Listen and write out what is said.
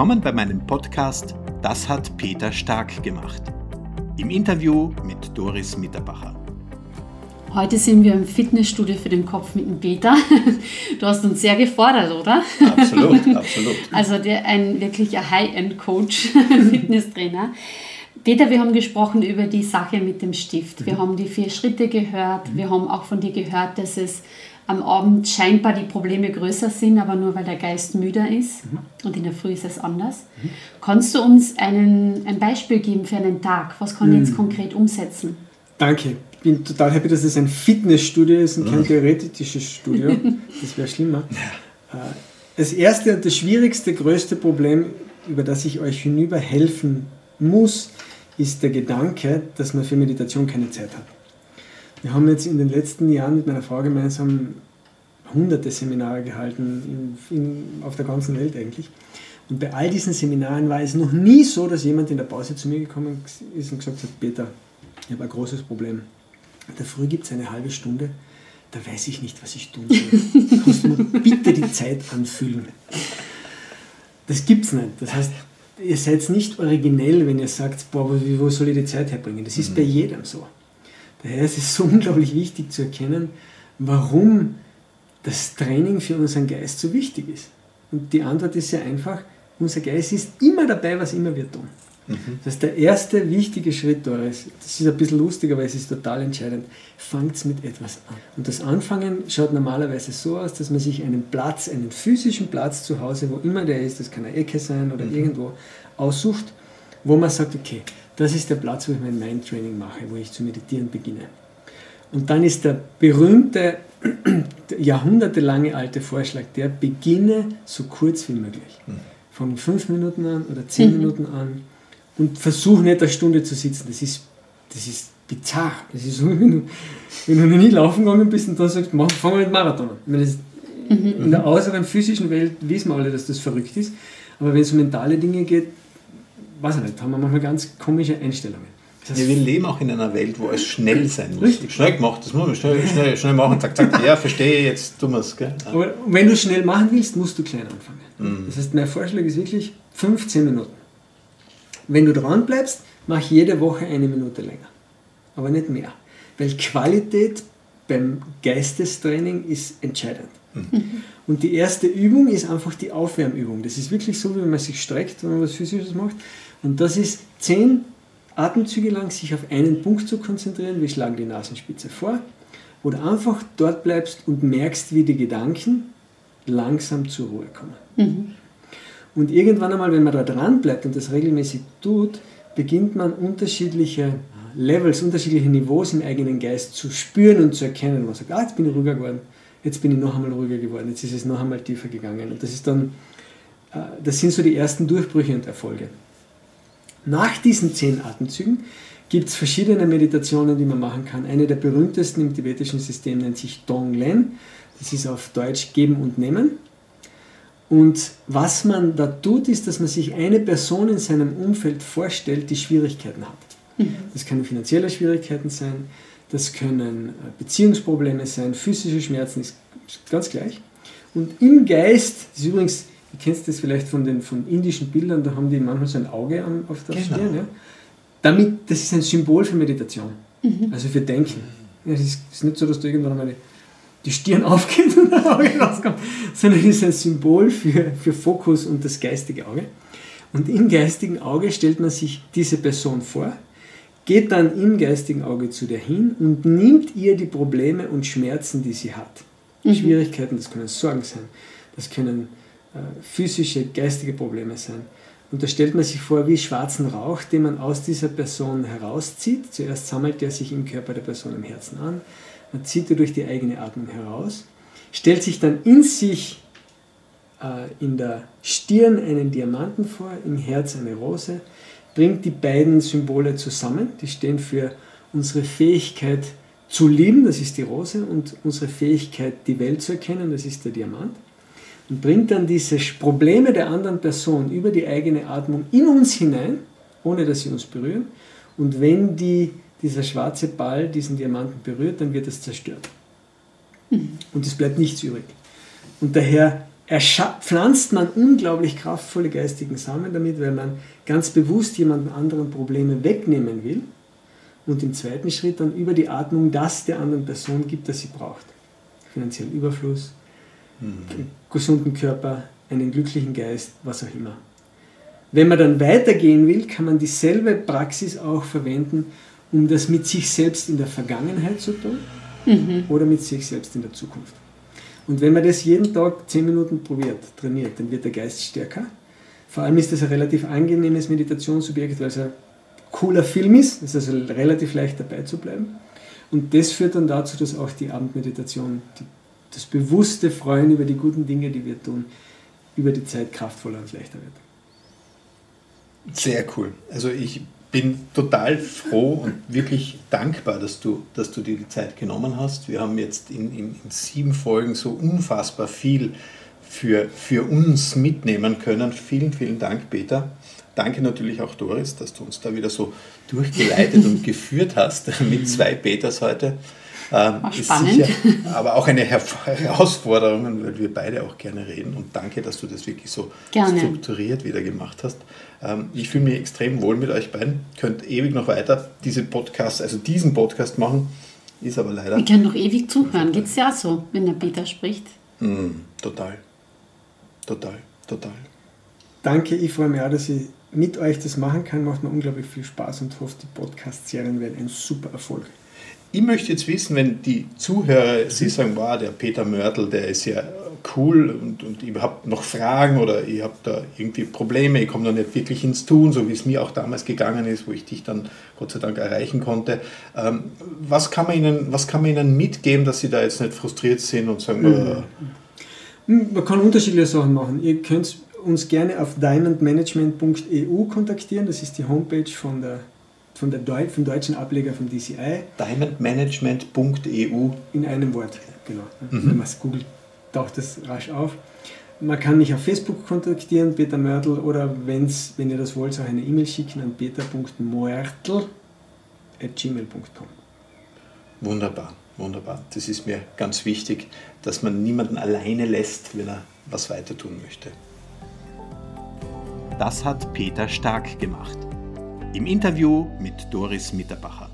Willkommen bei meinem Podcast Das hat Peter Stark gemacht. Im Interview mit Doris Mitterbacher. Heute sind wir im Fitnessstudio für den Kopf mit dem Peter. Du hast uns sehr gefordert, oder? Absolut, absolut. Also der, ein wirklicher High-End-Coach, Fitnesstrainer. Peter, wir haben gesprochen über die Sache mit dem Stift. Wir mhm. haben die vier Schritte gehört. Mhm. Wir haben auch von dir gehört, dass es am Abend scheinbar die Probleme größer sind, aber nur weil der Geist müder ist mhm. und in der Früh ist es anders. Mhm. Kannst du uns einen, ein Beispiel geben für einen Tag? Was kann ich jetzt mhm. konkret umsetzen? Danke. Ich bin total happy, dass es ein Fitnessstudio ist und kein mhm. theoretisches Studio. Das wäre schlimmer. Äh, das erste und das schwierigste, größte Problem, über das ich euch hinüber helfen muss, ist der Gedanke, dass man für Meditation keine Zeit hat. Wir haben jetzt in den letzten Jahren mit meiner Frau gemeinsam hunderte Seminare gehalten, in, in, auf der ganzen Welt eigentlich. Und bei all diesen Seminaren war es noch nie so, dass jemand in der Pause zu mir gekommen ist und gesagt hat, Peter, ich habe ein großes Problem. Der Früh gibt es eine halbe Stunde, da weiß ich nicht, was ich tun soll. Kannst du mir bitte die Zeit anfüllen? Das gibt es nicht. Das heißt, ihr seid nicht originell, wenn ihr sagt, boah, wo soll ich die Zeit herbringen? Das ist mhm. bei jedem so. Daher ist es so unglaublich wichtig zu erkennen, warum das Training für unseren Geist so wichtig ist. Und die Antwort ist sehr einfach, unser Geist ist immer dabei, was immer wir tun. Mhm. Das ist der erste wichtige Schritt, Doris. Das ist ein bisschen lustig, aber es ist total entscheidend. Fangt mit etwas an. Und das Anfangen schaut normalerweise so aus, dass man sich einen Platz, einen physischen Platz zu Hause, wo immer der ist, das kann eine Ecke sein oder mhm. irgendwo, aussucht, wo man sagt, okay, das ist der Platz, wo ich mein Mindtraining mache, wo ich zu meditieren beginne. Und dann ist der berühmte, jahrhundertelange alte Vorschlag, der beginne so kurz wie möglich. Mhm. Von fünf Minuten an oder zehn mhm. Minuten an und versuche nicht eine Stunde zu sitzen. Das ist, das ist bizarr. Das ist so, wenn du, wenn du noch nie laufen gegangen bist und dann sagst, mach, fang mal mit Marathon an. Das, mhm. In der äußeren physischen Welt wissen wir alle, dass das verrückt ist. Aber wenn es um mentale Dinge geht, weiß ich nicht, haben wir manchmal ganz komische Einstellungen. Ja, wir leben auch in einer Welt, wo es schnell sein muss. Richtig. Schnell gemacht, das muss man schnell, schnell, schnell machen. Zack, zack, ja, verstehe, jetzt tun wir es. Aber wenn du schnell machen willst, musst du klein anfangen. Mhm. Das heißt, mein Vorschlag ist wirklich 15 Minuten. Wenn du dran bleibst, mach jede Woche eine Minute länger. Aber nicht mehr. Weil Qualität beim Geistestraining ist entscheidend. Mhm. Und die erste Übung ist einfach die Aufwärmübung. Das ist wirklich so, wie man sich streckt, wenn man was Physisches macht. Und das ist zehn Atemzüge lang sich auf einen Punkt zu konzentrieren. Wir schlagen die Nasenspitze vor, wo du einfach dort bleibst und merkst, wie die Gedanken langsam zur Ruhe kommen. Mhm. Und irgendwann einmal, wenn man da dran bleibt und das regelmäßig tut, beginnt man unterschiedliche Levels, unterschiedliche Niveaus im eigenen Geist zu spüren und zu erkennen. Man sagt, ah, jetzt bin ich ruhiger geworden, jetzt bin ich noch einmal ruhiger geworden, jetzt ist es noch einmal tiefer gegangen. Und das ist dann, äh, das sind so die ersten Durchbrüche und Erfolge. Nach diesen zehn Atemzügen gibt es verschiedene Meditationen, die man machen kann. Eine der berühmtesten im tibetischen System nennt sich Donglen. Das ist auf Deutsch geben und nehmen. Und was man da tut, ist, dass man sich eine Person in seinem Umfeld vorstellt, die Schwierigkeiten hat. Mhm. Das können finanzielle Schwierigkeiten sein, das können äh, Beziehungsprobleme sein, physische Schmerzen, ist ganz gleich. Und im Geist, das ist übrigens Du kennst das vielleicht von den von indischen Bildern, da haben die manchmal so ein Auge auf der genau. Stirn. Ja? Damit, das ist ein Symbol für Meditation, mhm. also für Denken. Ja, es ist, ist, nicht so, dass du irgendwann mal die Stirn aufgeht und das Auge rauskommt, sondern es ist ein Symbol für, für Fokus und das geistige Auge. Und im geistigen Auge stellt man sich diese Person vor, geht dann im geistigen Auge zu der hin und nimmt ihr die Probleme und Schmerzen, die sie hat. Mhm. Schwierigkeiten, das können Sorgen sein, das können physische, geistige Probleme sein. Und da stellt man sich vor wie schwarzen Rauch, den man aus dieser Person herauszieht. Zuerst sammelt er sich im Körper der Person im Herzen an, man zieht er durch die eigene Atmung heraus, stellt sich dann in sich äh, in der Stirn einen Diamanten vor, im Herz eine Rose, bringt die beiden Symbole zusammen, die stehen für unsere Fähigkeit zu lieben, das ist die Rose, und unsere Fähigkeit, die Welt zu erkennen, das ist der Diamant und bringt dann diese Probleme der anderen Person über die eigene Atmung in uns hinein, ohne dass sie uns berühren. Und wenn die, dieser schwarze Ball diesen Diamanten berührt, dann wird es zerstört. Mhm. Und es bleibt nichts übrig. Und daher pflanzt man unglaublich kraftvolle geistigen Samen damit, weil man ganz bewusst jemandem anderen Probleme wegnehmen will und im zweiten Schritt dann über die Atmung das der anderen Person gibt, das sie braucht. Finanziellen Überfluss. Einen gesunden Körper, einen glücklichen Geist, was auch immer. Wenn man dann weitergehen will, kann man dieselbe Praxis auch verwenden, um das mit sich selbst in der Vergangenheit zu tun mhm. oder mit sich selbst in der Zukunft. Und wenn man das jeden Tag 10 Minuten probiert, trainiert, dann wird der Geist stärker. Vor allem ist das ein relativ angenehmes Meditationsobjekt, weil es ein cooler Film ist. Es ist also relativ leicht dabei zu bleiben. Und das führt dann dazu, dass auch die Abendmeditation, die, das bewusste Freuen über die guten Dinge, die wir tun, über die Zeit kraftvoller und leichter wird. Sehr cool. Also ich bin total froh und wirklich dankbar, dass du, dass du dir die Zeit genommen hast. Wir haben jetzt in, in, in sieben Folgen so unfassbar viel für, für uns mitnehmen können. Vielen, vielen Dank, Peter. Danke natürlich auch, Doris, dass du uns da wieder so durchgeleitet und geführt hast mit zwei Peters heute. Ähm, spannend. Sicher, aber auch eine Herausforderung, weil wir beide auch gerne reden. Und danke, dass du das wirklich so gerne. strukturiert wieder gemacht hast. Ähm, ich fühle mich extrem wohl mit euch beiden. Könnt ewig noch weiter diese Podcasts, also diesen Podcast machen. Ist aber leider. Ich kann noch ewig zuhören. Geht es ja so, wenn der Peter spricht. Mm, total. Total. Total. Danke, ich freue mich auch, dass ich mit euch das machen kann. Macht mir unglaublich viel Spaß und hoffe, die Podcast-Serien werden ein super Erfolg. Ich möchte jetzt wissen, wenn die Zuhörer, Sie sagen, wow, der Peter Mörtel, der ist ja cool und, und ihr habt noch Fragen oder ihr habt da irgendwie Probleme, ich komme da nicht wirklich ins Tun, so wie es mir auch damals gegangen ist, wo ich dich dann Gott sei Dank erreichen konnte. Ähm, was, kann man ihnen, was kann man Ihnen mitgeben, dass Sie da jetzt nicht frustriert sind und sagen, mhm. äh, man kann unterschiedliche Sachen machen. Ihr könnt uns gerne auf diamondmanagement.eu kontaktieren, das ist die Homepage von der von der Deu vom deutschen Ableger vom DCI. Diamondmanagement.eu. In einem Wort, genau. Mhm. Wenn man es googelt, taucht das rasch auf. Man kann mich auf Facebook kontaktieren, Peter Mörtel, oder wenn's, wenn ihr das wollt, auch eine E-Mail schicken an peter.moertel.gmail.com. Wunderbar, wunderbar. Das ist mir ganz wichtig, dass man niemanden alleine lässt, wenn er was weiter tun möchte. Das hat Peter Stark gemacht. Im Interview mit Doris Mitterbacher.